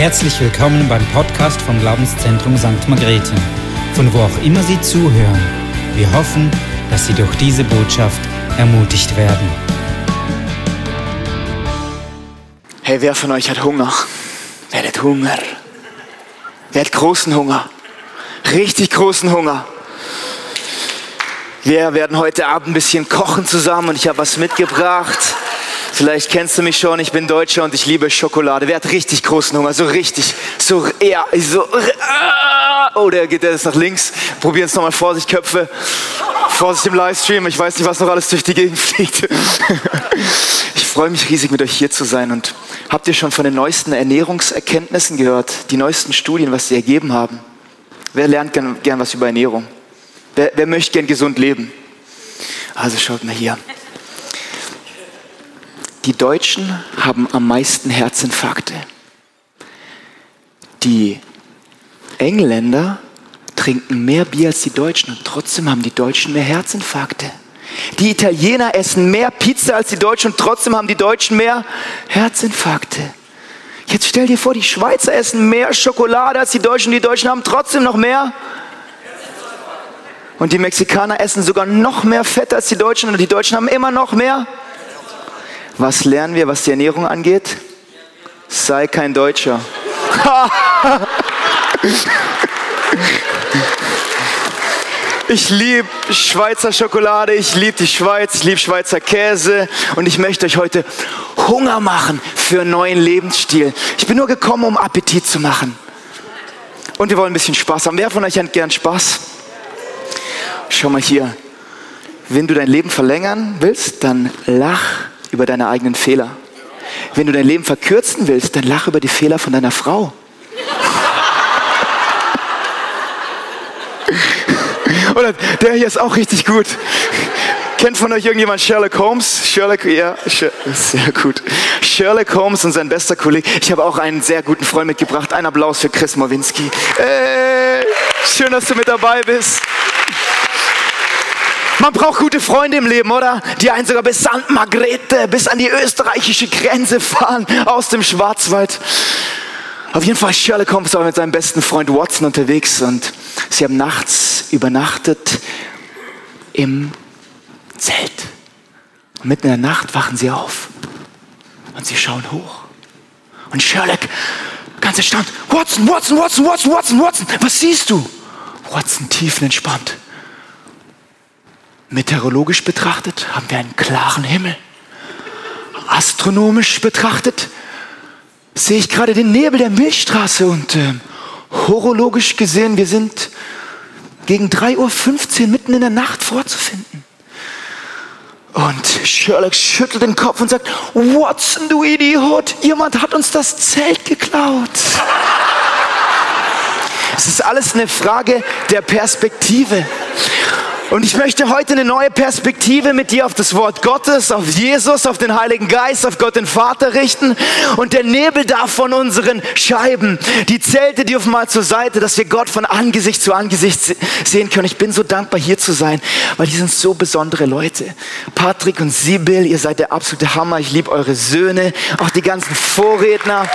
Herzlich willkommen beim Podcast vom Glaubenszentrum St. Margrethe, von wo auch immer Sie zuhören. Wir hoffen, dass Sie durch diese Botschaft ermutigt werden. Hey, wer von euch hat Hunger? Wer hat Hunger? Wer hat großen Hunger? Richtig großen Hunger. Wir werden heute Abend ein bisschen kochen zusammen und ich habe was mitgebracht. Vielleicht kennst du mich schon, ich bin Deutscher und ich liebe Schokolade. Wer hat richtig großen Hunger? So richtig, so, ja, so, oh, der geht jetzt nach links. Probieren es nochmal Vorsicht, Köpfe. Vorsicht im Livestream, ich weiß nicht, was noch alles durch die Gegend fliegt. Ich freue mich riesig, mit euch hier zu sein. Und habt ihr schon von den neuesten Ernährungserkenntnissen gehört? Die neuesten Studien, was sie ergeben haben? Wer lernt gern, gern was über Ernährung? Wer, wer möchte gern gesund leben? Also schaut mal hier. Die Deutschen haben am meisten Herzinfarkte. Die Engländer trinken mehr Bier als die Deutschen und trotzdem haben die Deutschen mehr Herzinfarkte. Die Italiener essen mehr Pizza als die Deutschen und trotzdem haben die Deutschen mehr Herzinfarkte. Jetzt stell dir vor, die Schweizer essen mehr Schokolade als die Deutschen und die Deutschen haben trotzdem noch mehr. Und die Mexikaner essen sogar noch mehr Fett als die Deutschen und die Deutschen haben immer noch mehr. Was lernen wir, was die Ernährung angeht? Sei kein Deutscher. Ich liebe Schweizer Schokolade, ich liebe die Schweiz, ich liebe Schweizer Käse und ich möchte euch heute Hunger machen für einen neuen Lebensstil. Ich bin nur gekommen, um Appetit zu machen. Und wir wollen ein bisschen Spaß haben. Wer von euch hat gern Spaß? Schau mal hier. Wenn du dein Leben verlängern willst, dann lach über deine eigenen Fehler. Wenn du dein Leben verkürzen willst, dann lach über die Fehler von deiner Frau. Oder der hier ist auch richtig gut. Kennt von euch irgendjemand Sherlock Holmes? Sherlock, ja, sehr gut. Sherlock Holmes und sein bester Kollege. Ich habe auch einen sehr guten Freund mitgebracht. Ein Applaus für Chris Mowinski. Hey, schön, dass du mit dabei bist. Man braucht gute Freunde im Leben, oder? Die einen sogar bis St. Margrethe, bis an die österreichische Grenze fahren, aus dem Schwarzwald. Auf jeden Fall, Sherlock Holmes war mit seinem besten Freund Watson unterwegs und sie haben nachts übernachtet im Zelt. Und mitten in der Nacht wachen sie auf und sie schauen hoch. Und Sherlock, ganz erstaunt, Watson, Watson, Watson, Watson, Watson, Watson, was siehst du? Watson tiefenentspannt. Meteorologisch betrachtet haben wir einen klaren Himmel. Astronomisch betrachtet sehe ich gerade den Nebel der Milchstraße und äh, horologisch gesehen, wir sind gegen 3.15 Uhr mitten in der Nacht vorzufinden. Und Sherlock schüttelt den Kopf und sagt, Watson, du Idiot, jemand hat uns das Zelt geklaut. Es ist alles eine Frage der Perspektive. Und ich möchte heute eine neue Perspektive mit dir auf das Wort Gottes, auf Jesus, auf den Heiligen Geist, auf Gott den Vater richten. Und der Nebel darf von unseren Scheiben, die Zelte dürfen mal zur Seite, dass wir Gott von Angesicht zu Angesicht sehen können. Ich bin so dankbar hier zu sein, weil die sind so besondere Leute. Patrick und Sibyl, ihr seid der absolute Hammer. Ich liebe eure Söhne, auch die ganzen Vorredner.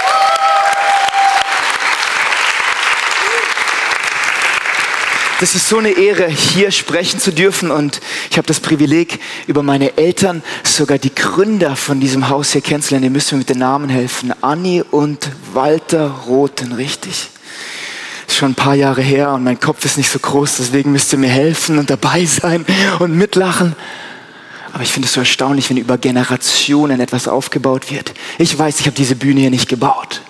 Das ist so eine Ehre, hier sprechen zu dürfen und ich habe das Privileg, über meine Eltern, sogar die Gründer von diesem Haus hier kennenzulernen. Ihr müsst mir mit den Namen helfen. Anni und Walter Roten, richtig? Ist schon ein paar Jahre her und mein Kopf ist nicht so groß, deswegen müsst ihr mir helfen und dabei sein und mitlachen. Aber ich finde es so erstaunlich, wenn über Generationen etwas aufgebaut wird. Ich weiß, ich habe diese Bühne hier nicht gebaut.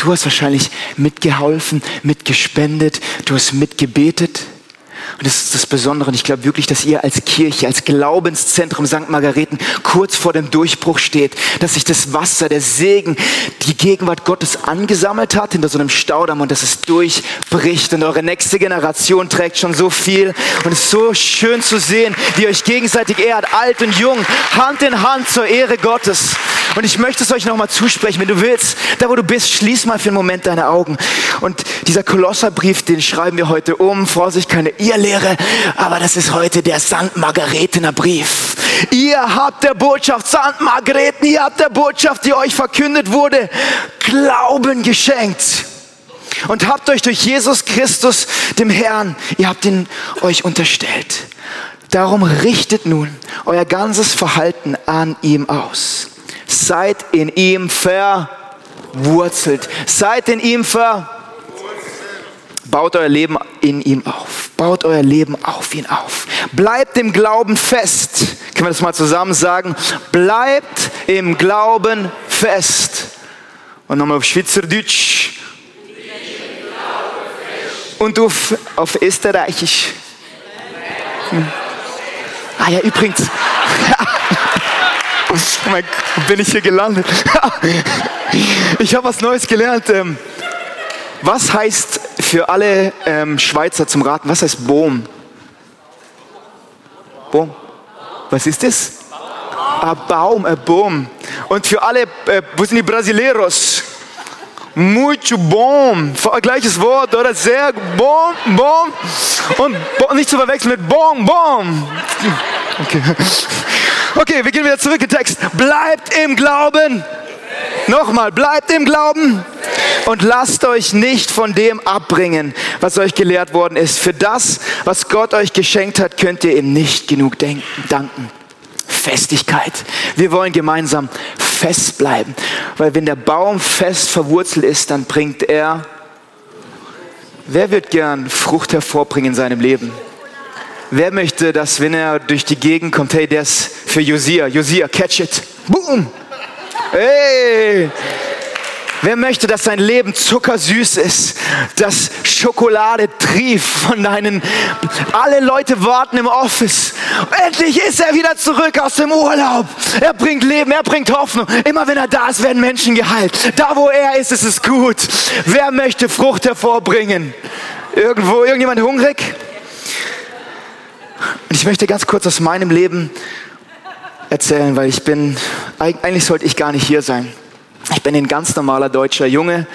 Du hast wahrscheinlich mitgeholfen, mitgespendet, du hast mitgebetet. Und das ist das Besondere. Und ich glaube wirklich, dass ihr als Kirche, als Glaubenszentrum St. Margareten kurz vor dem Durchbruch steht, dass sich das Wasser, der Segen, die Gegenwart Gottes angesammelt hat hinter so einem Staudamm und dass es durchbricht. Und eure nächste Generation trägt schon so viel. Und es ist so schön zu sehen, wie ihr euch gegenseitig ehrt, alt und jung, Hand in Hand zur Ehre Gottes. Und ich möchte es euch nochmal zusprechen, wenn du willst, da wo du bist, schließ mal für einen Moment deine Augen. Und dieser Kolosserbrief, den schreiben wir heute um. Vorsicht, keine Irrlehre, aber das ist heute der St. Margaretener Brief. Ihr habt der Botschaft St. Margrethen, ihr habt der Botschaft, die euch verkündet wurde, Glauben geschenkt. Und habt euch durch Jesus Christus, dem Herrn, ihr habt ihn euch unterstellt. Darum richtet nun euer ganzes Verhalten an ihm aus. Seid in ihm verwurzelt. Seid in ihm verwurzelt. Baut euer Leben in ihm auf. Baut euer Leben auf ihn auf. Bleibt im Glauben fest. Können wir das mal zusammen sagen? Bleibt im Glauben fest. Und nochmal auf Schweizerdeutsch. Und auf, auf Österreichisch. Hm. Ah ja, übrigens. oh bin ich hier gelandet? ich habe was Neues gelernt. Was heißt für alle ähm, Schweizer zum Raten, was heißt Boom? Boom. Was ist das? Ein Baum, ein Baum. Und für alle, äh, wo sind die Brasileiros? Muito bom. Gleiches Wort, oder? Sehr bom, bom. Und bom, nicht zu verwechseln mit bom, bom. Okay. okay, wir gehen wieder zurück in den Text. Bleibt im Glauben. Nochmal, bleibt im Glauben und lasst euch nicht von dem abbringen, was euch gelehrt worden ist. Für das, was Gott euch geschenkt hat, könnt ihr ihm nicht genug danken. Festigkeit. Wir wollen gemeinsam fest bleiben, weil wenn der Baum fest verwurzelt ist, dann bringt er. Wer wird gern Frucht hervorbringen in seinem Leben? Wer möchte, dass wenn er durch die Gegend kommt, hey, der ist für Josia, Josia, catch it, boom, hey, Wer möchte, dass sein Leben zuckersüß ist, dass Schokolade trieft von deinen... Alle Leute warten im Office. Endlich ist er wieder zurück aus dem Urlaub. Er bringt Leben, er bringt Hoffnung. Immer wenn er da ist, werden Menschen geheilt. Da, wo er ist, ist es gut. Wer möchte Frucht hervorbringen? Irgendwo, irgendjemand hungrig? Und ich möchte ganz kurz aus meinem Leben erzählen, weil ich bin, eigentlich sollte ich gar nicht hier sein. Ich bin ein ganz normaler deutscher Junge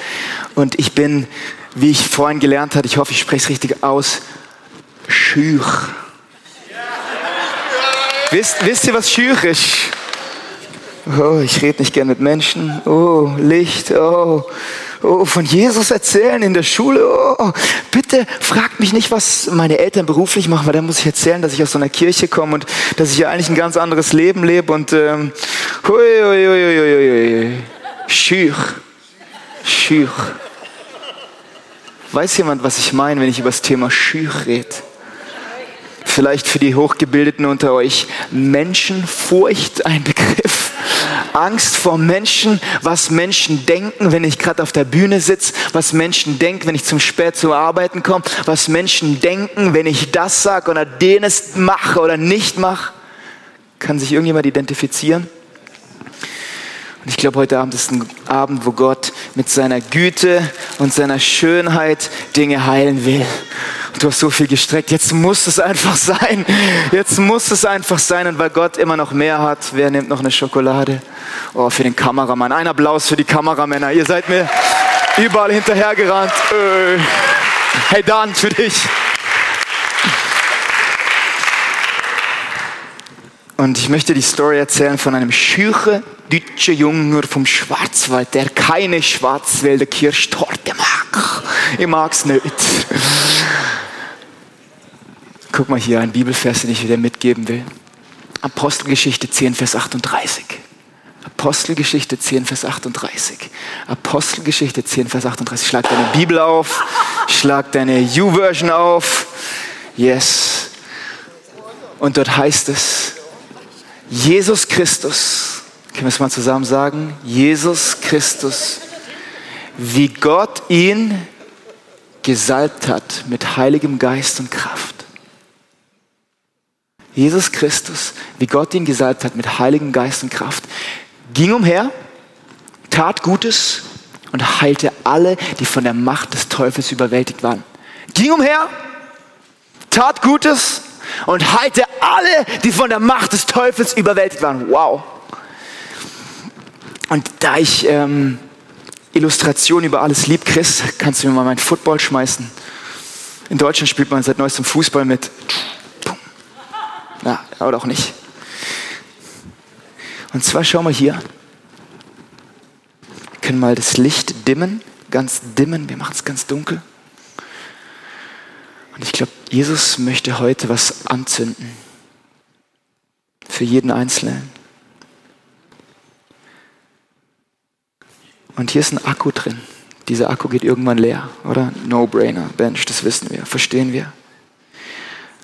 und ich bin, wie ich vorhin gelernt habe, ich hoffe, ich spreche es richtig aus, schüch. Wisst, wisst ihr, was schüch ist? Oh, ich rede nicht gern mit Menschen. Oh, Licht. Oh, oh, von Jesus erzählen in der Schule. Oh, bitte fragt mich nicht, was meine Eltern beruflich machen, weil dann muss ich erzählen, dass ich aus so einer Kirche komme und dass ich ja eigentlich ein ganz anderes Leben lebe und ähm, hui, hui, hui, hui, hui. Schüch. Schüch. Weiß jemand, was ich meine, wenn ich über das Thema Schüch rede? Vielleicht für die Hochgebildeten unter euch. Menschenfurcht ein Begriff. Angst vor Menschen, was Menschen denken, wenn ich gerade auf der Bühne sitze, was Menschen denken, wenn ich zum Spät zu arbeiten komme, was Menschen denken, wenn ich das sage oder denes mache oder nicht mache. Kann sich irgendjemand identifizieren? Und ich glaube, heute Abend ist ein Abend, wo Gott mit seiner Güte und seiner Schönheit Dinge heilen will. Und du hast so viel gestreckt. Jetzt muss es einfach sein. Jetzt muss es einfach sein. Und weil Gott immer noch mehr hat, wer nimmt noch eine Schokolade? Oh, für den Kameramann. Ein Applaus für die Kameramänner. Ihr seid mir überall hinterhergerannt. Äh. Hey Dan, für dich. Und ich möchte die Story erzählen von einem schüche deutscher Junge vom Schwarzwald, der keine Schwarzwälder Kirschtorte mag. Ich mag's nicht. Guck mal hier, ein Bibelvers, den ich wieder mitgeben will. Apostelgeschichte 10, Vers 38. Apostelgeschichte 10, Vers 38. Apostelgeschichte 10, Vers 38. Schlag deine Bibel auf, schlag deine U-Version auf. Yes. Und dort heißt es, Jesus Christus, können wir es mal zusammen sagen? Jesus Christus, wie Gott ihn gesalbt hat mit heiligem Geist und Kraft. Jesus Christus, wie Gott ihn gesalbt hat mit heiligem Geist und Kraft, ging umher, tat Gutes und heilte alle, die von der Macht des Teufels überwältigt waren. Ging umher, tat Gutes und heilte alle, die von der Macht des Teufels überwältigt waren. Wow. Und da ich ähm, Illustration über alles lieb, Chris, kannst du mir mal meinen Football schmeißen? In Deutschland spielt man seit neuestem Fußball mit. Ja, oder auch nicht. Und zwar schau mal hier. Wir können mal das Licht dimmen, ganz dimmen. Wir machen es ganz dunkel. Und ich glaube, Jesus möchte heute was anzünden. Für jeden Einzelnen. Und hier ist ein Akku drin. Dieser Akku geht irgendwann leer, oder? No-brainer, Bench, das wissen wir, verstehen wir.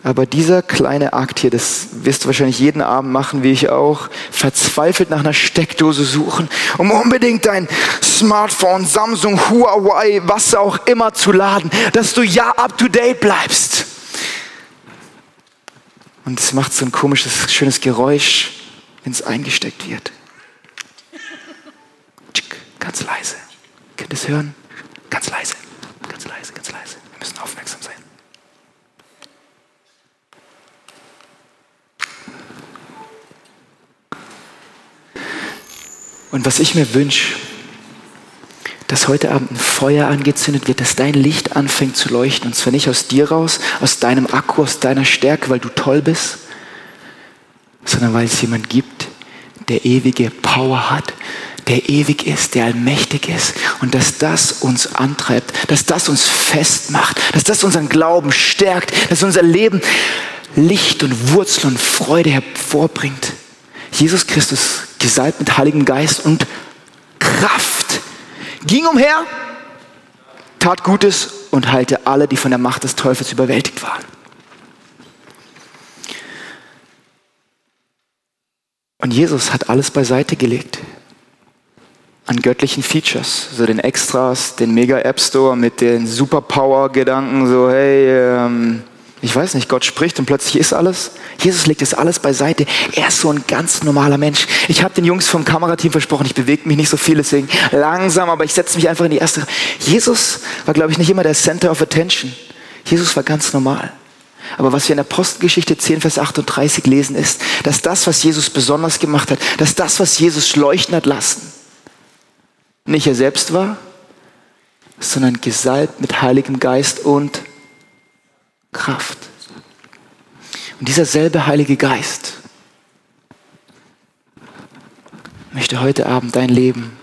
Aber dieser kleine Akt hier, das wirst du wahrscheinlich jeden Abend machen, wie ich auch, verzweifelt nach einer Steckdose suchen, um unbedingt dein Smartphone, Samsung, Huawei, was auch immer zu laden, dass du ja up to date bleibst. Und es macht so ein komisches, schönes Geräusch, wenn es eingesteckt wird. Ganz leise. Könnt ihr es hören? Ganz leise, ganz leise, ganz leise. Wir müssen aufmerksam sein. Und was ich mir wünsche, dass heute Abend ein Feuer angezündet wird, dass dein Licht anfängt zu leuchten. Und zwar nicht aus dir raus, aus deinem Akku, aus deiner Stärke, weil du toll bist, sondern weil es jemand gibt, der ewige Power hat, der ewig ist, der allmächtig ist. Und dass das uns antreibt, dass das uns festmacht, dass das unseren Glauben stärkt, dass unser Leben Licht und Wurzel und Freude hervorbringt. Jesus Christus, gesalbt mit Heiligem Geist und Kraft, ging umher, tat Gutes und heilte alle, die von der Macht des Teufels überwältigt waren. Und Jesus hat alles beiseite gelegt an göttlichen Features, so den Extras, den Mega App Store mit den Superpower-Gedanken, so hey, ähm, ich weiß nicht, Gott spricht und plötzlich ist alles. Jesus legt das alles beiseite. Er ist so ein ganz normaler Mensch. Ich habe den Jungs vom Kamerateam versprochen, ich bewege mich nicht so viel, deswegen langsam, aber ich setze mich einfach in die erste. Jesus war, glaube ich, nicht immer der Center of Attention. Jesus war ganz normal. Aber was wir in der Apostelgeschichte 10, Vers 38 lesen, ist, dass das, was Jesus besonders gemacht hat, dass das, was Jesus leuchten hat lassen, nicht er selbst war, sondern gesalbt mit Heiligem Geist und Kraft. Und dieser selbe Heilige Geist möchte heute Abend dein Leben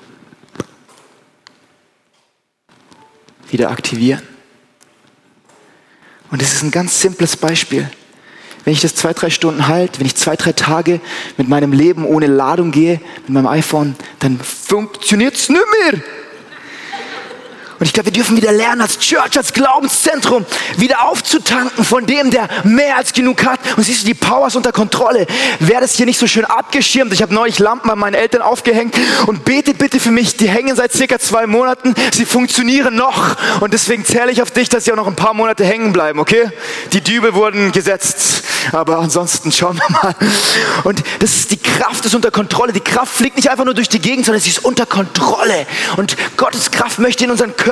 wieder aktivieren. Und es ist ein ganz simples Beispiel. Wenn ich das zwei, drei Stunden halte, wenn ich zwei, drei Tage mit meinem Leben ohne Ladung gehe, mit meinem iPhone, dann funktioniert es nicht mehr. Und ich glaube, wir dürfen wieder lernen, als Church, als Glaubenszentrum, wieder aufzutanken von dem, der mehr als genug hat. Und siehst du, die Power ist unter Kontrolle. Wer das hier nicht so schön abgeschirmt, ich habe neulich Lampen an meinen Eltern aufgehängt und betet bitte für mich. Die hängen seit circa zwei Monaten. Sie funktionieren noch. Und deswegen zähle ich auf dich, dass sie auch noch ein paar Monate hängen bleiben, okay? Die Dübel wurden gesetzt. Aber ansonsten schauen wir mal. Und das ist die Kraft ist unter Kontrolle. Die Kraft fliegt nicht einfach nur durch die Gegend, sondern sie ist unter Kontrolle. Und Gottes Kraft möchte in unseren Körper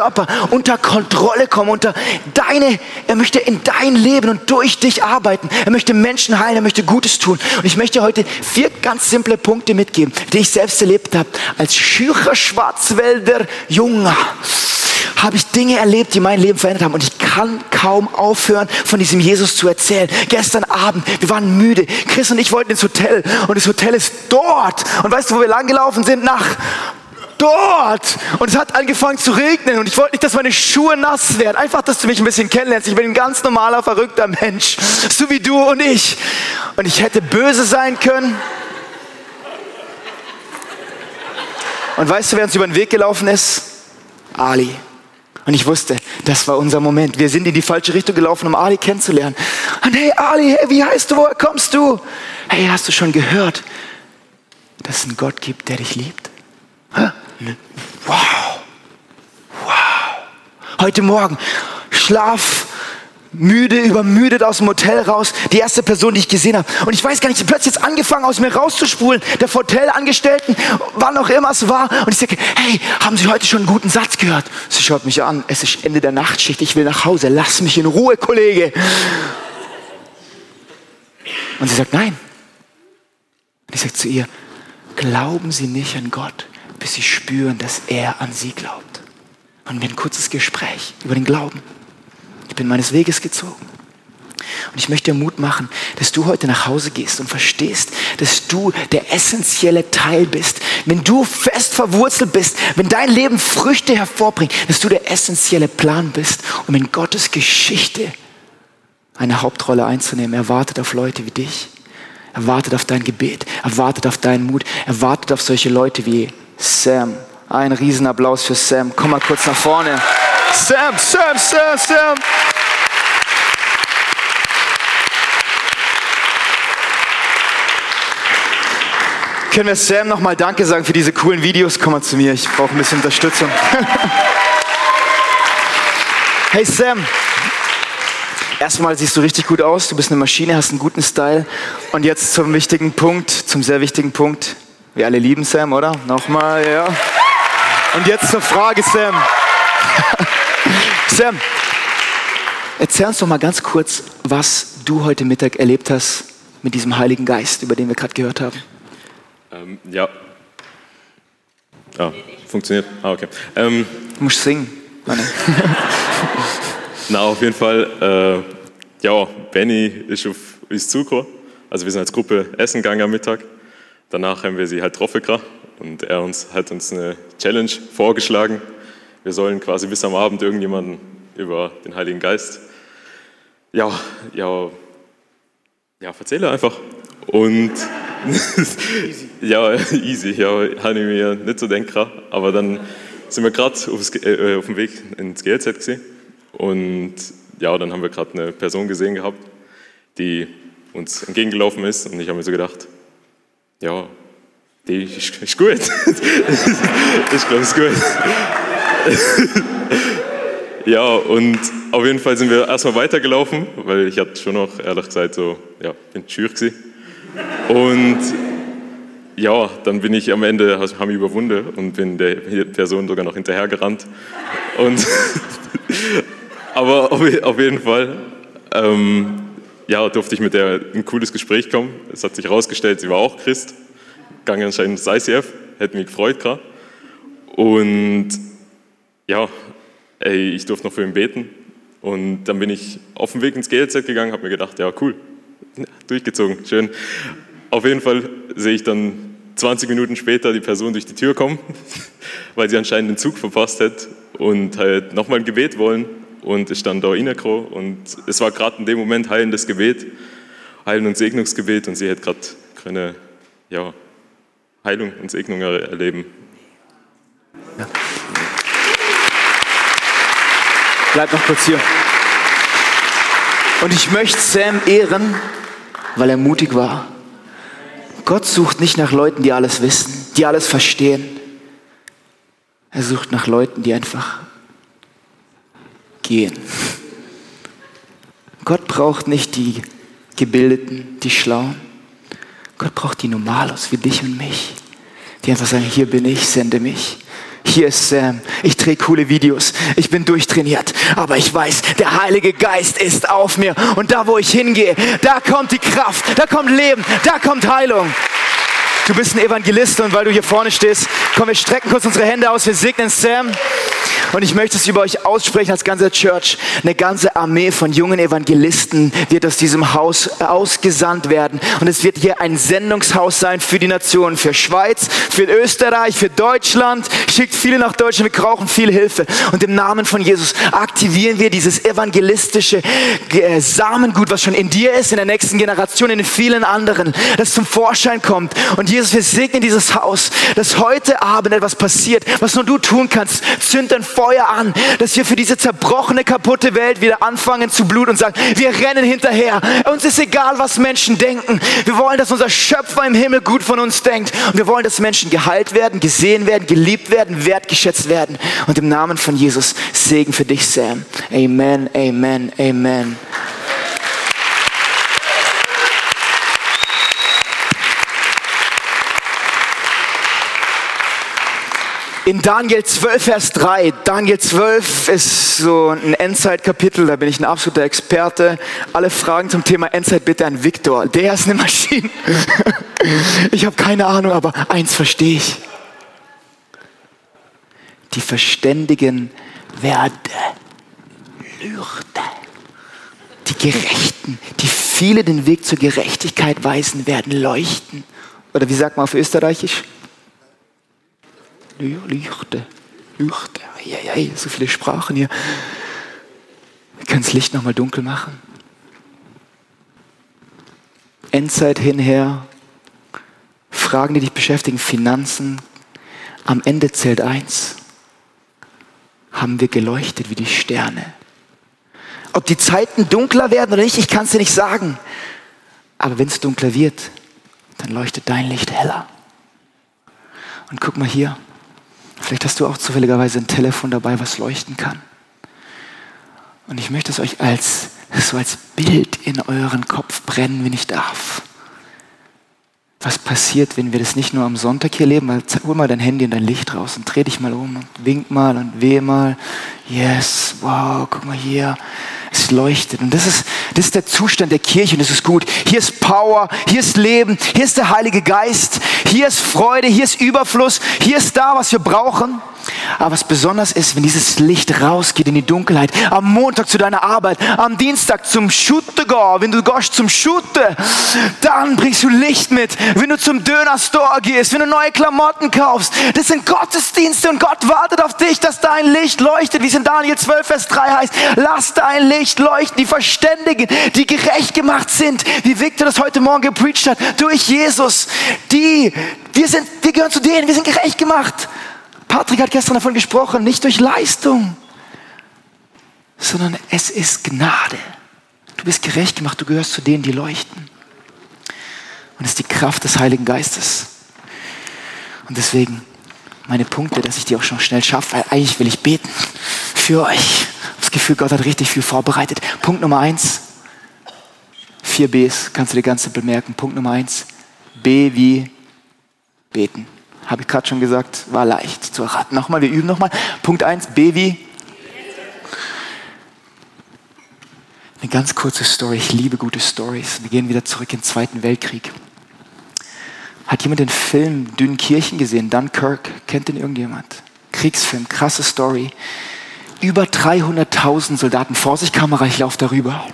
unter Kontrolle kommen, unter deine, er möchte in dein Leben und durch dich arbeiten. Er möchte Menschen heilen, er möchte Gutes tun. Und ich möchte heute vier ganz simple Punkte mitgeben, die ich selbst erlebt habe als Schücher Schwarzwälder Junger habe ich Dinge erlebt, die mein Leben verändert haben. Und ich kann kaum aufhören, von diesem Jesus zu erzählen. Gestern Abend, wir waren müde. Chris und ich wollten ins Hotel. Und das Hotel ist dort. Und weißt du, wo wir langgelaufen sind? Nach dort. Und es hat angefangen zu regnen und ich wollte nicht, dass meine Schuhe nass werden. Einfach, dass du mich ein bisschen kennenlernst. Ich bin ein ganz normaler, verrückter Mensch. So wie du und ich. Und ich hätte böse sein können. Und weißt du, wer uns über den Weg gelaufen ist? Ali. Und ich wusste, das war unser Moment. Wir sind in die falsche Richtung gelaufen, um Ali kennenzulernen. Und hey Ali, hey, wie heißt du, woher kommst du? Hey, hast du schon gehört, dass es einen Gott gibt, der dich liebt? Ne? Wow. Wow. Heute Morgen, Schlaf, müde, übermüdet aus dem Hotel raus. Die erste Person, die ich gesehen habe. Und ich weiß gar nicht, plötzlich jetzt angefangen, aus mir rauszuspulen. Der Hotelangestellten, wann auch immer es war. Und ich sage, hey, haben Sie heute schon einen guten Satz gehört? Sie schaut mich an. Es ist Ende der Nachtschicht. Ich will nach Hause. Lass mich in Ruhe, Kollege. Und sie sagt, nein. Und ich sage zu ihr, glauben Sie nicht an Gott, bis Sie spüren, dass er an Sie glaubt. Und wir ein kurzes Gespräch über den Glauben. Ich bin meines Weges gezogen. Und ich möchte dir Mut machen, dass du heute nach Hause gehst und verstehst, dass du der essentielle Teil bist. Wenn du fest verwurzelt bist, wenn dein Leben Früchte hervorbringt, dass du der essentielle Plan bist, um in Gottes Geschichte eine Hauptrolle einzunehmen. Er wartet auf Leute wie dich. Er wartet auf dein Gebet. Er wartet auf deinen Mut. Er wartet auf solche Leute wie Sam. Ein Riesenapplaus für Sam. Komm mal kurz nach vorne. Sam, Sam, Sam, Sam. Können wir Sam nochmal Danke sagen für diese coolen Videos? Komm mal zu mir, ich brauche ein bisschen Unterstützung. hey Sam, erstmal siehst du richtig gut aus, du bist eine Maschine, hast einen guten Style. Und jetzt zum wichtigen Punkt, zum sehr wichtigen Punkt. Wir alle lieben Sam, oder? Nochmal, ja. Und jetzt zur Frage, Sam. Sam, erzähl uns doch mal ganz kurz, was du heute Mittag erlebt hast mit diesem Heiligen Geist, über den wir gerade gehört haben. Ähm, ja. Ah, funktioniert. Ah, okay. Ähm, du musst singen. Na, auf jeden Fall. Äh, ja, Benny ist auf uns zugekommen. Also wir sind als Gruppe essen gegangen am Mittag. Danach haben wir sie halt getroffen und er uns, hat uns eine Challenge vorgeschlagen. Wir sollen quasi bis am Abend irgendjemanden über den Heiligen Geist, ja, ja, ja, erzähle einfach. Und ja, easy, ja, habe ich mir nicht so denken aber dann sind wir gerade äh, auf dem Weg ins GLZ gesehen und ja, dann haben wir gerade eine Person gesehen gehabt, die uns entgegengelaufen ist und ich habe mir so gedacht, ja, die ist, ist gut. ich glaube, es ist gut. ja, und auf jeden Fall sind wir erstmal weitergelaufen, weil ich hatte schon noch, ehrlich gesagt, so, ja, bin schür gewesen. Und ja, dann bin ich am Ende, haben mich überwunden und bin der Person sogar noch hinterhergerannt. Und aber auf, jeden Fall, ähm, ja, durfte ich mit der ein cooles Gespräch kommen. Es hat sich herausgestellt, sie war auch Christ, gang anscheinend ins ICF, hätte mich gefreut gerade. Und ja, ey, ich durfte noch für ihn beten. Und dann bin ich auf dem Weg ins GLZ gegangen, habe mir gedacht, ja cool, durchgezogen, schön. Auf jeden Fall sehe ich dann 20 Minuten später die Person durch die Tür kommen, weil sie anscheinend den Zug verpasst hat und halt nochmal ein Gebet wollen. Und ich stand da Inakro und es war gerade in dem Moment heilendes Gebet, Heilen- und Segnungsgebet und sie hat gerade keine ja, Heilung und Segnung erleben. Ja. Bleib noch kurz hier. Und ich möchte Sam ehren, weil er mutig war. Gott sucht nicht nach Leuten, die alles wissen, die alles verstehen. Er sucht nach Leuten, die einfach gehen. Gott braucht nicht die Gebildeten, die Schlauen. Gott braucht die Normalos wie dich und mich, die einfach sagen, hier bin ich, sende mich hier ist Sam, ich drehe coole Videos, ich bin durchtrainiert, aber ich weiß, der Heilige Geist ist auf mir und da, wo ich hingehe, da kommt die Kraft, da kommt Leben, da kommt Heilung. Du bist ein Evangelist und weil du hier vorne stehst, komm, wir strecken kurz unsere Hände aus, wir segnen Sam. Und ich möchte es über euch aussprechen als ganze Church. Eine ganze Armee von jungen Evangelisten wird aus diesem Haus ausgesandt werden. Und es wird hier ein Sendungshaus sein für die Nationen, für Schweiz, für Österreich, für Deutschland. Schickt viele nach Deutschland, wir brauchen viel Hilfe. Und im Namen von Jesus aktivieren wir dieses evangelistische äh, Samengut, was schon in dir ist, in der nächsten Generation, in vielen anderen, das zum Vorschein kommt. Und Jesus, wir segnen dieses Haus, dass heute Abend etwas passiert, was nur du tun kannst. Zünd ein Feuer an, dass wir für diese zerbrochene, kaputte Welt wieder anfangen zu bluten und sagen, wir rennen hinterher. Uns ist egal, was Menschen denken. Wir wollen, dass unser Schöpfer im Himmel gut von uns denkt. Und wir wollen, dass Menschen geheilt werden, gesehen werden, geliebt werden, wertgeschätzt werden. Und im Namen von Jesus Segen für dich, Sam. Amen, amen, amen. In Daniel 12, Vers 3, Daniel 12 ist so ein Endzeitkapitel, da bin ich ein absoluter Experte. Alle Fragen zum Thema Endzeit bitte an Viktor, der ist eine Maschine. Ich habe keine Ahnung, aber eins verstehe ich. Die Verständigen werden Lürde. Die Gerechten, die viele den Weg zur Gerechtigkeit weisen, werden leuchten. Oder wie sagt man auf Österreichisch? Leuchte. Leuchte. Ja, ja, so viele Sprachen hier. Wir können das Licht nochmal dunkel machen. Endzeit hinher. Fragen, die dich beschäftigen, Finanzen. Am Ende zählt eins. Haben wir geleuchtet wie die Sterne? Ob die Zeiten dunkler werden oder nicht, ich kann es dir nicht sagen. Aber wenn es dunkler wird, dann leuchtet dein Licht heller. Und guck mal hier. Vielleicht hast du auch zufälligerweise ein Telefon dabei, was leuchten kann. Und ich möchte es euch als, so als Bild in euren Kopf brennen, wenn ich darf. Was passiert, wenn wir das nicht nur am Sonntag hier leben? Weil, hol mal dein Handy und dein Licht raus und dreh dich mal um und wink mal und weh mal. Yes, wow, guck mal hier. Es leuchtet. Und das ist, das ist der Zustand der Kirche und das ist gut. Hier ist Power, hier ist Leben, hier ist der Heilige Geist, hier ist Freude, hier ist Überfluss, hier ist da, was wir brauchen. Aber was besonders ist, wenn dieses Licht rausgeht in die Dunkelheit, am Montag zu deiner Arbeit, am Dienstag zum Shoote go, wenn du gehst zum Shoote, dann bringst du Licht mit. Wenn du zum Dönerstore gehst, wenn du neue Klamotten kaufst, das sind Gottesdienste und Gott wartet auf dich, dass dein Licht leuchtet, wie es in Daniel 12, Vers 3 heißt. Lass dein Licht leuchten, die Verständigen, die gerecht gemacht sind, wie Victor das heute Morgen gepreacht hat, durch Jesus, die, wir sind, wir gehören zu denen, wir sind gerecht gemacht. Patrick hat gestern davon gesprochen, nicht durch Leistung, sondern es ist Gnade. Du bist gerecht gemacht, du gehörst zu denen, die leuchten. Und es ist die Kraft des Heiligen Geistes. Und deswegen meine Punkte, dass ich die auch schon schnell schaffe, weil eigentlich will ich beten für euch. Das Gefühl, Gott hat richtig viel vorbereitet. Punkt Nummer eins, vier Bs, kannst du dir ganz simpel merken. Punkt Nummer eins, B wie beten. Habe ich gerade schon gesagt, war leicht zu erraten. Nochmal, wir üben nochmal. Punkt 1, B wie? Eine ganz kurze Story. Ich liebe gute Stories. Wir gehen wieder zurück in den Zweiten Weltkrieg. Hat jemand den Film Dünkirchen gesehen? Dunkirk? Kennt den irgendjemand? Kriegsfilm, krasse Story. Über 300.000 Soldaten. Vorsicht, Kamera, ich laufe darüber.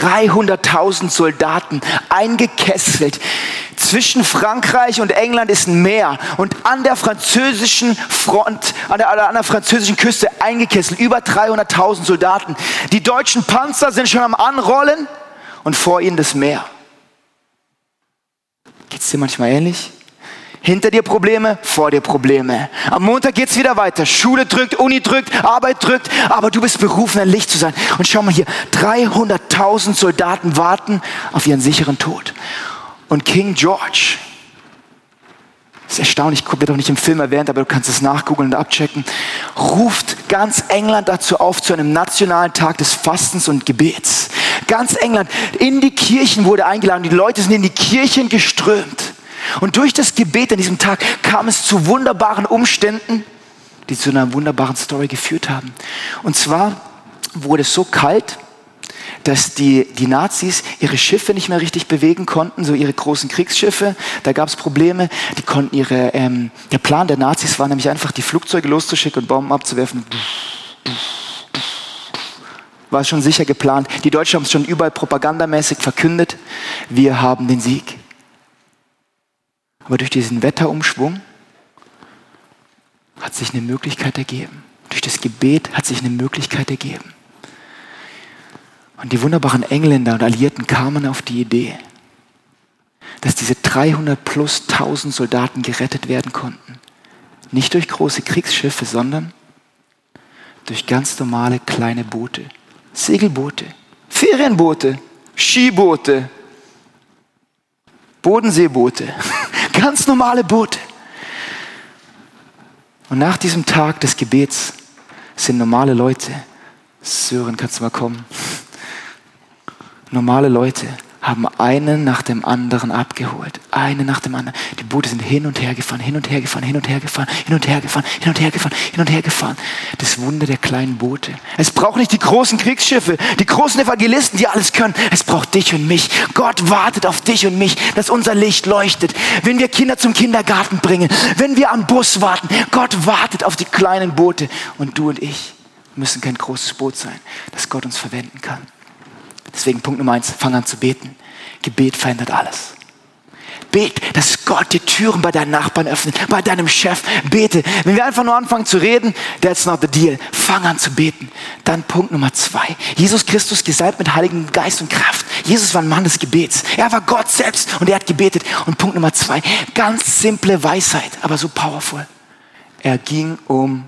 300.000 Soldaten eingekesselt. Zwischen Frankreich und England ist ein Meer und an der französischen Front, an der, an der französischen Küste eingekesselt, über 300.000 Soldaten. Die deutschen Panzer sind schon am Anrollen und vor ihnen das Meer. Geht es dir manchmal ähnlich? Hinter dir Probleme, vor dir Probleme. Am Montag geht's wieder weiter. Schule drückt, Uni drückt, Arbeit drückt, aber du bist berufen, ein Licht zu sein. Und schau mal hier, 300.000 Soldaten warten auf ihren sicheren Tod. Und King George, das ist erstaunlich, wird auch nicht im Film erwähnt, aber du kannst es nachgoogeln und abchecken, ruft ganz England dazu auf, zu einem nationalen Tag des Fastens und Gebets. Ganz England, in die Kirchen wurde eingeladen, die Leute sind in die Kirchen geströmt. Und durch das Gebet an diesem Tag kam es zu wunderbaren Umständen, die zu einer wunderbaren Story geführt haben. Und zwar wurde es so kalt, dass die, die Nazis ihre Schiffe nicht mehr richtig bewegen konnten, so ihre großen Kriegsschiffe. Da gab es Probleme. Die konnten ihre, ähm, der Plan der Nazis war nämlich einfach, die Flugzeuge loszuschicken und Bomben abzuwerfen. War schon sicher geplant. Die Deutschen haben es schon überall propagandamäßig verkündet. Wir haben den Sieg. Aber durch diesen Wetterumschwung hat sich eine Möglichkeit ergeben. Durch das Gebet hat sich eine Möglichkeit ergeben. Und die wunderbaren Engländer und Alliierten kamen auf die Idee, dass diese 300 plus 1000 Soldaten gerettet werden konnten. Nicht durch große Kriegsschiffe, sondern durch ganz normale kleine Boote. Segelboote, Ferienboote, Skiboote, Bodenseeboote. Ganz normale Boote. Und nach diesem Tag des Gebets sind normale Leute, Sören, kannst du mal kommen? Normale Leute haben einen nach dem anderen abgeholt. Einen nach dem anderen. Die Boote sind hin und her gefahren, hin und her gefahren, hin und her gefahren, hin und her gefahren, hin und her gefahren, hin und her gefahren. Das Wunder der kleinen Boote. Es braucht nicht die großen Kriegsschiffe, die großen Evangelisten, die alles können. Es braucht dich und mich. Gott wartet auf dich und mich, dass unser Licht leuchtet. Wenn wir Kinder zum Kindergarten bringen, wenn wir am Bus warten, Gott wartet auf die kleinen Boote und du und ich. Müssen kein großes Boot sein, das Gott uns verwenden kann. Deswegen Punkt Nummer eins, fang an zu beten. Gebet verändert alles. Bet, dass Gott die Türen bei deinen Nachbarn öffnet, bei deinem Chef. Bete. Wenn wir einfach nur anfangen zu reden, that's not the deal. Fang an zu beten. Dann Punkt Nummer zwei. Jesus Christus gesalbt mit Heiligen Geist und Kraft. Jesus war ein Mann des Gebets. Er war Gott selbst und er hat gebetet. Und Punkt Nummer zwei. Ganz simple Weisheit, aber so powerful. Er ging um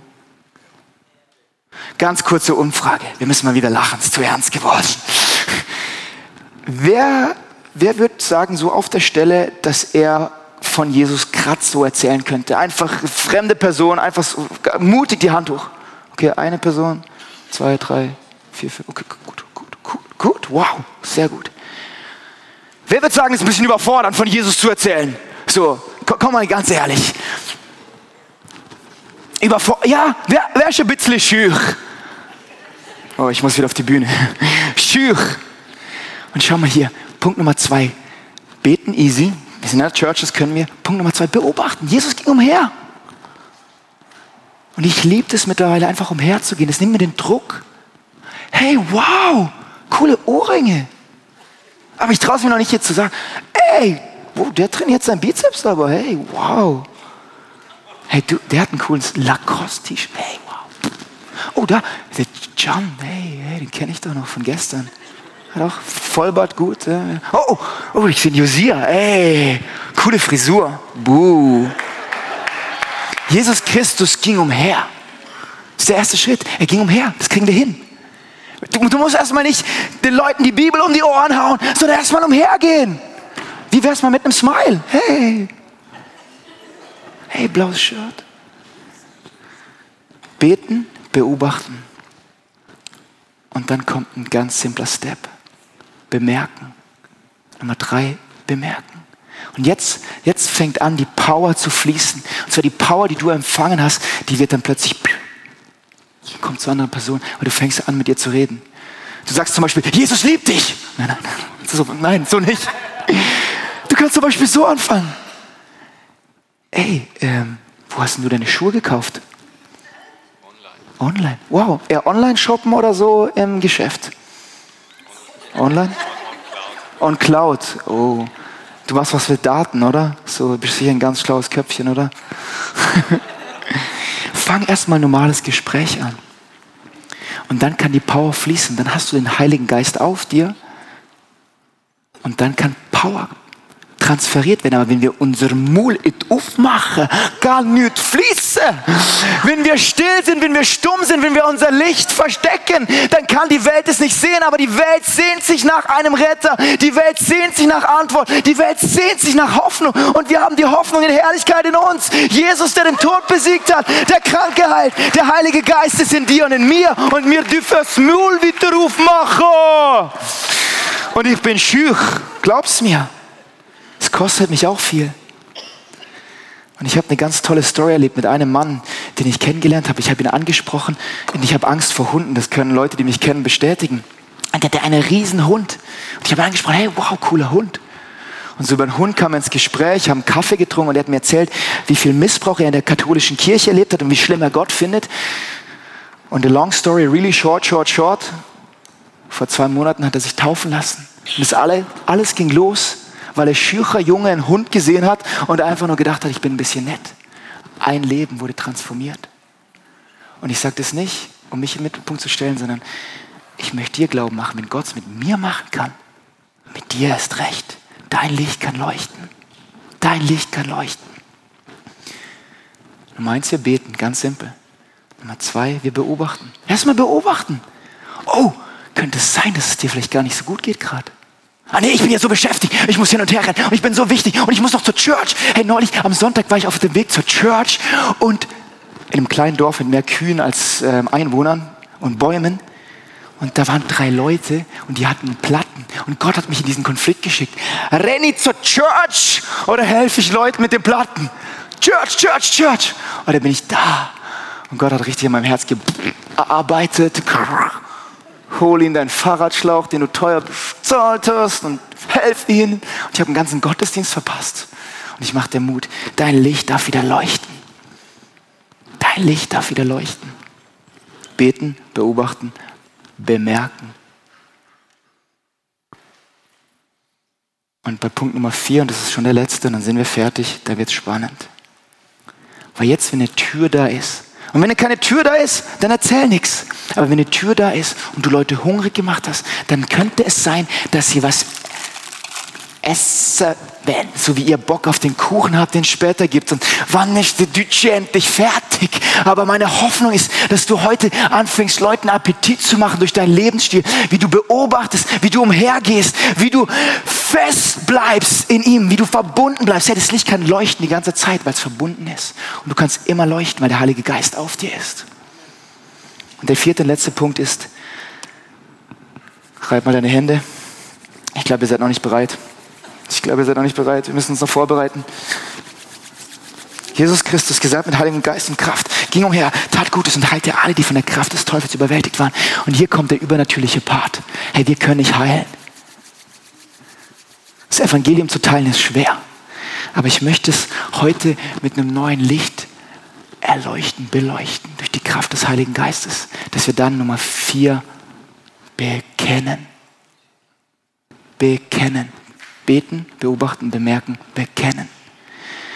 Ganz kurze Umfrage. Wir müssen mal wieder lachen, es ist zu ernst geworden. Wer Wer wird sagen, so auf der Stelle, dass er von Jesus gerade so erzählen könnte? Einfach fremde Person, einfach so, mutig die Hand hoch. Okay, eine Person, zwei, drei, vier, fünf. Okay, gut, gut, gut, gut, wow, sehr gut. Wer wird sagen, es ist ein bisschen überfordert, von Jesus zu erzählen? So, komm mal ganz ehrlich. Überfor ja, wer, wer ist ein bisschen schüch? Oh, ich muss wieder auf die Bühne. Schüch. Und schau mal hier, Punkt Nummer zwei, beten easy. Wir sind in der Church, das können wir. Punkt Nummer zwei, beobachten. Jesus ging umher. Und ich liebe es mittlerweile einfach umherzugehen. Das nimmt mir den Druck. Hey, wow, coole Ohrringe. Aber ich traue es mir noch nicht jetzt zu sagen, ey, oh, der trainiert seinen Bizeps aber, hey, wow. Hey, du, der hat ein cooles Lacoste-T-Shirt, hey, wow. Oh, da, der John, hey, hey, den kenne ich doch noch von gestern. Hat auch Vollbart gut. Ja. Oh, oh, ich sehe Josia. Ey, coole Frisur. Buh. Jesus Christus ging umher. Das ist der erste Schritt. Er ging umher. Das kriegen wir hin. Du, du musst erstmal nicht den Leuten die Bibel um die Ohren hauen, sondern erstmal umhergehen. Wie wär's mal mit einem Smile? Hey. Hey, blaues Shirt. Beten, beobachten. Und dann kommt ein ganz simpler Step bemerken. Nummer drei, bemerken. Und jetzt, jetzt fängt an, die Power zu fließen. Und zwar die Power, die du empfangen hast, die wird dann plötzlich, kommt zu anderen Personen und du fängst an, mit ihr zu reden. Du sagst zum Beispiel, Jesus liebt dich. Nein, nein, so, nein, so nicht. Du kannst zum Beispiel so anfangen. Ey, ähm, wo hast denn du deine Schuhe gekauft? Online. Wow, eher online shoppen oder so im Geschäft? Online? On Cloud. Oh, du machst was mit Daten, oder? So, bist sicher ein ganz schlaues Köpfchen, oder? Fang erstmal ein normales Gespräch an. Und dann kann die Power fließen. Dann hast du den Heiligen Geist auf dir. Und dann kann Power transferiert werden. Aber wenn wir unser Mund aufmachen, kann nichts fließen. Wenn wir still sind, wenn wir stumm sind, wenn wir unser Licht verstecken, dann kann die Welt es nicht sehen. Aber die Welt sehnt sich nach einem Retter. Die Welt sehnt sich nach Antwort. Die Welt sehnt sich nach Hoffnung. Und wir haben die Hoffnung in Herrlichkeit in uns. Jesus, der den Tod besiegt hat, der Kranke heilt. Der Heilige Geist ist in dir und in mir. Und wir dürfen das Maul wieder aufmachen. Und ich bin schüch. Glaub's mir. Es kostet mich auch viel. Und ich habe eine ganz tolle Story erlebt mit einem Mann, den ich kennengelernt habe. Ich habe ihn angesprochen und ich habe Angst vor Hunden. Das können Leute, die mich kennen, bestätigen. Und der hatte einen riesen Hund. Und ich habe ihn angesprochen, hey, wow, cooler Hund. Und so über den Hund kam er ins Gespräch, haben Kaffee getrunken und er hat mir erzählt, wie viel Missbrauch er in der katholischen Kirche erlebt hat und wie schlimm er Gott findet. Und the long story, really short, short, short. Vor zwei Monaten hat er sich taufen lassen. Und das alle, alles ging los weil er schücher Junge einen Hund gesehen hat und einfach nur gedacht hat, ich bin ein bisschen nett. Ein Leben wurde transformiert. Und ich sage das nicht, um mich im Mittelpunkt zu stellen, sondern ich möchte dir Glauben machen, wenn Gott es mit mir machen kann, mit dir ist recht. Dein Licht kann leuchten. Dein Licht kann leuchten. Nummer eins, wir beten, ganz simpel. Nummer zwei, wir beobachten. Erstmal beobachten. Oh, könnte es sein, dass es dir vielleicht gar nicht so gut geht gerade? Ah nee, ich bin jetzt so beschäftigt, ich muss hin und her rennen und ich bin so wichtig und ich muss noch zur Church. Hey, neulich am Sonntag war ich auf dem Weg zur Church und in einem kleinen Dorf mit mehr Kühen als äh, Einwohnern und Bäumen. Und da waren drei Leute und die hatten Platten. Und Gott hat mich in diesen Konflikt geschickt. Renn zur Church oder helfe ich Leuten mit den Platten? Church, Church, Church. Und dann bin ich da. Und Gott hat richtig in meinem Herz gearbeitet hol ihm deinen Fahrradschlauch, den du teuer bezahlt hast und helf ihm. Und ich habe einen ganzen Gottesdienst verpasst. Und ich mache dir Mut, dein Licht darf wieder leuchten. Dein Licht darf wieder leuchten. Beten, beobachten, bemerken. Und bei Punkt Nummer vier, und das ist schon der letzte, dann sind wir fertig, da wird es spannend. Weil jetzt, wenn eine Tür da ist, und wenn keine Tür da ist, dann erzähl nichts. Aber wenn eine Tür da ist und du Leute hungrig gemacht hast, dann könnte es sein, dass sie was essen wenn, so wie ihr Bock auf den Kuchen habt, den später gibt. Und wann ist der Budget endlich fertig? Aber meine Hoffnung ist, dass du heute anfängst, Leuten Appetit zu machen durch deinen Lebensstil, wie du beobachtest, wie du umhergehst, wie du fest bleibst in ihm, wie du verbunden bleibst. Ja, das Licht kann leuchten die ganze Zeit, weil es verbunden ist. Und du kannst immer leuchten, weil der Heilige Geist auf dir ist. Und der vierte und letzte Punkt ist, reib mal deine Hände. Ich glaube, ihr seid noch nicht bereit. Ich glaube, ihr seid noch nicht bereit. Wir müssen uns noch vorbereiten. Jesus Christus, gesalbt mit Heiligem Geist und Kraft, ging umher, tat Gutes und heilte alle, die von der Kraft des Teufels überwältigt waren. Und hier kommt der übernatürliche Part. Hey, wir können nicht heilen. Das Evangelium zu teilen ist schwer. Aber ich möchte es heute mit einem neuen Licht erleuchten, beleuchten durch die Kraft des Heiligen Geistes, dass wir dann Nummer vier bekennen. Bekennen. Beten, beobachten, bemerken, bekennen.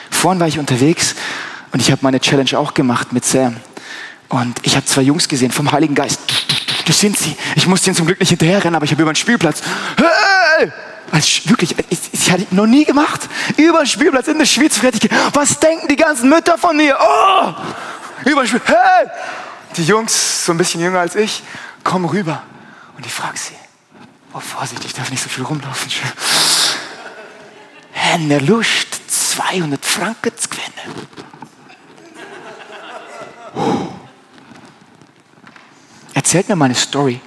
Vorhin war ich unterwegs und ich habe meine Challenge auch gemacht mit Sam. Und ich habe zwei Jungs gesehen vom Heiligen Geist. Das sind sie. Ich musste ihnen zum Glück nicht hinterherrennen, aber ich habe über den Spielplatz. Hey! Also wirklich, ich, ich hatte noch nie gemacht. Über den Spielplatz in der Schweiz fertig. Was denken die ganzen Mütter von mir? Oh! Über den Spielplatz. Hey! Die Jungs, so ein bisschen jünger als ich, kommen rüber. Und ich frage sie. Oh, Vorsicht, ich darf nicht so viel rumlaufen. Hände Lust, 200 Franken zu gewinnen. Erzählt mir mal eine Story.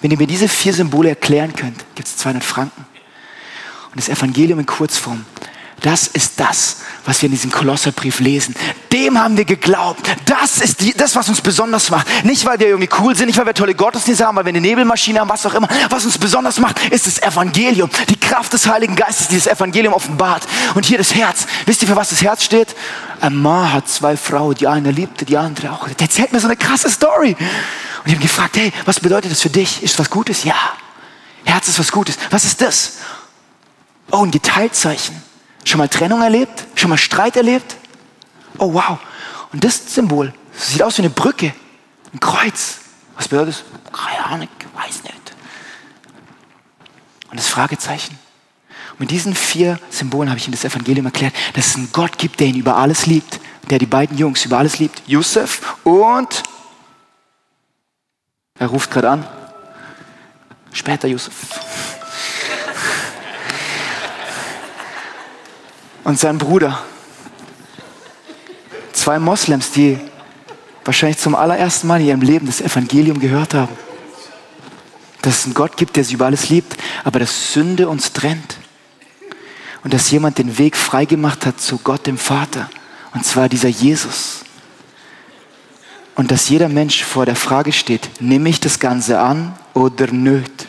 Wenn ihr mir diese vier Symbole erklären könnt, gibt es 200 Franken. Und das Evangelium in Kurzform das ist das, was wir in diesem Kolosserbrief lesen. Dem haben wir geglaubt. Das ist die, das, was uns besonders macht. Nicht, weil wir irgendwie cool sind, nicht, weil wir tolle Gottesdienste haben, weil wir eine Nebelmaschine haben, was auch immer. Was uns besonders macht, ist das Evangelium. Die Kraft des Heiligen Geistes, die das Evangelium offenbart. Und hier das Herz. Wisst ihr, für was das Herz steht? Ein Mann hat zwei Frauen, die eine liebte, die andere auch. Der erzählt mir so eine krasse Story. Und ich habe gefragt, hey, was bedeutet das für dich? Ist was Gutes? Ja. Herz ist was Gutes. Was ist das? Oh, ein Geteiltzeichen. Schon mal Trennung erlebt? Schon mal Streit erlebt? Oh wow. Und das Symbol sieht aus wie eine Brücke, ein Kreuz. Was bedeutet das? Keine Ahnung, weiß nicht. Und das Fragezeichen. Und mit diesen vier Symbolen habe ich ihm das Evangelium erklärt, dass es einen Gott gibt, der ihn über alles liebt, der die beiden Jungs über alles liebt, Josef und er ruft gerade an. Später Josef. Und sein Bruder. Zwei Moslems, die wahrscheinlich zum allerersten Mal in ihrem Leben das Evangelium gehört haben. Dass es einen Gott gibt, der sie über alles liebt, aber dass Sünde uns trennt. Und dass jemand den Weg freigemacht hat zu Gott dem Vater. Und zwar dieser Jesus. Und dass jeder Mensch vor der Frage steht, nehme ich das Ganze an oder nicht?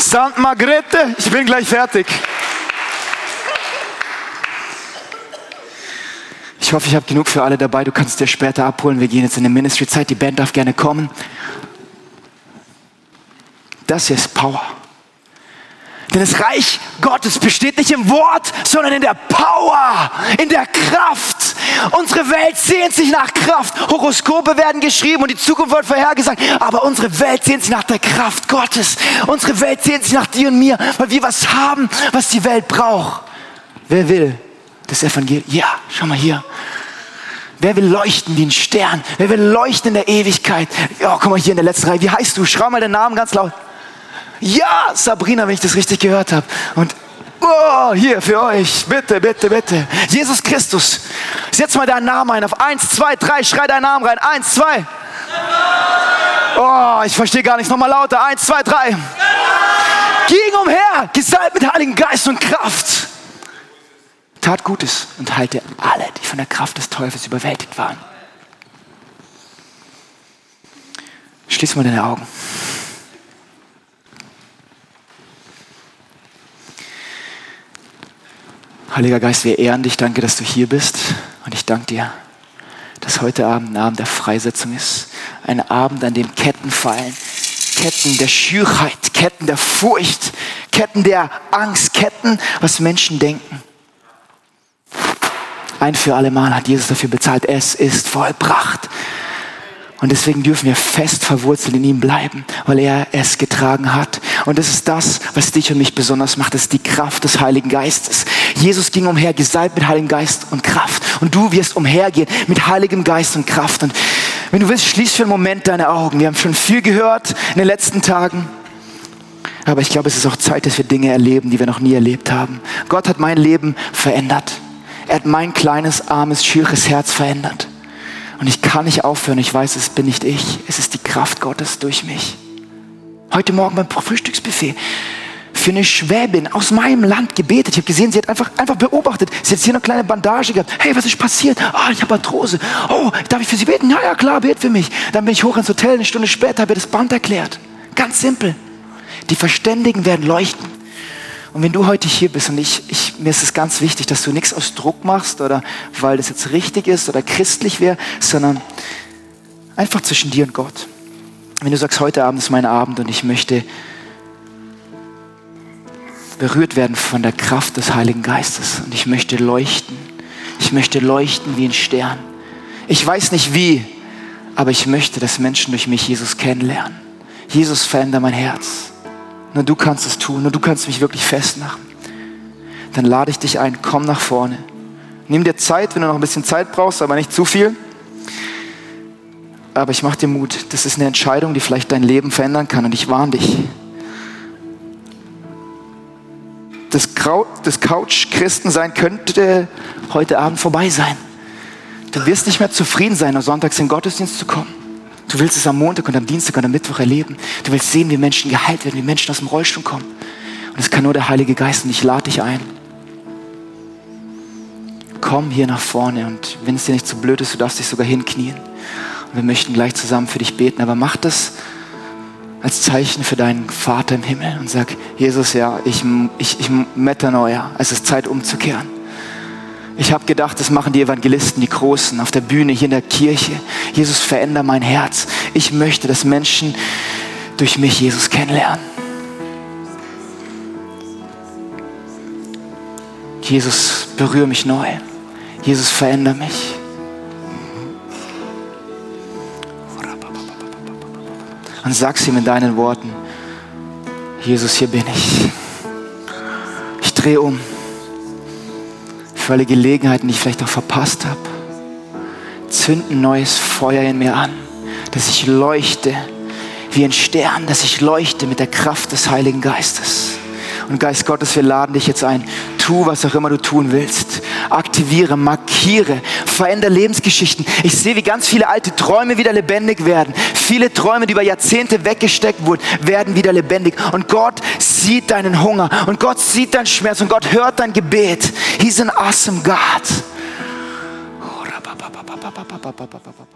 St. Margrethe, ich bin gleich fertig. Ich hoffe, ich habe genug für alle dabei. Du kannst dir später abholen. Wir gehen jetzt in die Ministry-Zeit. Die Band darf gerne kommen. Das hier ist Power. Denn das Reich Gottes besteht nicht im Wort, sondern in der Power, in der Kraft. Unsere Welt sehnt sich nach Kraft. Horoskope werden geschrieben und die Zukunft wird vorhergesagt. Aber unsere Welt sehnt sich nach der Kraft Gottes. Unsere Welt sehnt sich nach dir und mir, weil wir was haben, was die Welt braucht. Wer will das Evangelium? Ja, schau mal hier. Wer will leuchten wie ein Stern? Wer will leuchten in der Ewigkeit? Oh, guck mal hier in der letzten Reihe. Wie heißt du? Schau mal den Namen ganz laut. Ja, Sabrina, wenn ich das richtig gehört habe. Und oh, hier für euch, bitte, bitte, bitte. Jesus Christus, setz mal deinen Namen ein. Auf eins, zwei, drei, schrei deinen Namen rein. Eins, zwei. Oh, ich verstehe gar nichts. Nochmal lauter. Eins, zwei, drei. Ging umher, gesalbt mit Heiligen Geist und Kraft. Tat Gutes und heilte alle, die von der Kraft des Teufels überwältigt waren. Schließ mal deine Augen. Heiliger Geist, wir ehren dich. Danke, dass du hier bist. Und ich danke dir, dass heute Abend ein Abend der Freisetzung ist. Ein Abend, an dem Ketten fallen. Ketten der Schürheit, Ketten der Furcht, Ketten der Angst, Ketten, was Menschen denken. Ein für alle Mal hat Jesus dafür bezahlt. Es ist vollbracht. Und deswegen dürfen wir fest verwurzelt in ihm bleiben, weil er es getragen hat. Und das ist das, was dich und mich besonders macht. Das ist die Kraft des Heiligen Geistes. Jesus ging umher, gesalbt mit Heiligem Geist und Kraft. Und du wirst umhergehen mit Heiligem Geist und Kraft. Und wenn du willst, schließ für einen Moment deine Augen. Wir haben schon viel gehört in den letzten Tagen. Aber ich glaube, es ist auch Zeit, dass wir Dinge erleben, die wir noch nie erlebt haben. Gott hat mein Leben verändert. Er hat mein kleines, armes, schüres Herz verändert. Und ich kann nicht aufhören. Ich weiß, es bin nicht ich. Es ist die Kraft Gottes durch mich. Heute Morgen beim Frühstücksbuffet für eine Schwäbin aus meinem Land gebetet. Ich habe gesehen, sie hat einfach, einfach beobachtet. Sie hat hier eine kleine Bandage gehabt. Hey, was ist passiert? Ah, ich habe Arthrose. Oh, darf ich für sie beten? Ja, ja, klar, bet für mich. Dann bin ich hoch ins Hotel. Eine Stunde später habe ich das Band erklärt. Ganz simpel. Die Verständigen werden leuchten. Und wenn du heute hier bist und ich, ich, mir ist es ganz wichtig, dass du nichts aus Druck machst oder weil das jetzt richtig ist oder christlich wäre, sondern einfach zwischen dir und Gott. Wenn du sagst, heute Abend ist mein Abend und ich möchte berührt werden von der Kraft des Heiligen Geistes und ich möchte leuchten. Ich möchte leuchten wie ein Stern. Ich weiß nicht wie, aber ich möchte, dass Menschen durch mich Jesus kennenlernen. Jesus verändert mein Herz. Nur du kannst es tun, nur du kannst mich wirklich festmachen. Dann lade ich dich ein, komm nach vorne. Nimm dir Zeit, wenn du noch ein bisschen Zeit brauchst, aber nicht zu viel. Aber ich mache dir Mut. Das ist eine Entscheidung, die vielleicht dein Leben verändern kann und ich warne dich. Das, das Couch-Christensein könnte heute Abend vorbei sein. Du wirst nicht mehr zufrieden sein, am Sonntag in den Gottesdienst zu kommen. Du willst es am Montag und am Dienstag und am Mittwoch erleben. Du willst sehen, wie Menschen geheilt werden, wie Menschen aus dem Rollstuhl kommen. Und das kann nur der Heilige Geist und ich lade dich ein. Komm hier nach vorne und wenn es dir nicht zu so blöd ist, du darfst dich sogar hinknien. Und wir möchten gleich zusammen für dich beten, aber mach das als Zeichen für deinen Vater im Himmel und sag, Jesus, ja, ich, ich, ich Metanoia, es ist Zeit umzukehren. Ich habe gedacht, das machen die Evangelisten, die Großen, auf der Bühne, hier in der Kirche. Jesus, veränder mein Herz. Ich möchte, dass Menschen durch mich Jesus kennenlernen. Jesus, berühre mich neu. Jesus, veränder mich. Und sag's ihm in deinen Worten. Jesus, hier bin ich. Ich drehe um für alle Gelegenheiten, die ich vielleicht auch verpasst habe. Zünd ein neues Feuer in mir an, dass ich leuchte wie ein Stern, dass ich leuchte mit der Kraft des Heiligen Geistes. Und Geist Gottes, wir laden dich jetzt ein. Tu, was auch immer du tun willst. Aktiviere, markiere, verändere Lebensgeschichten. Ich sehe, wie ganz viele alte Träume wieder lebendig werden. Viele Träume, die über Jahrzehnte weggesteckt wurden, werden wieder lebendig. Und Gott sieht deinen Hunger und Gott sieht deinen Schmerz und Gott hört dein Gebet. He's an awesome God.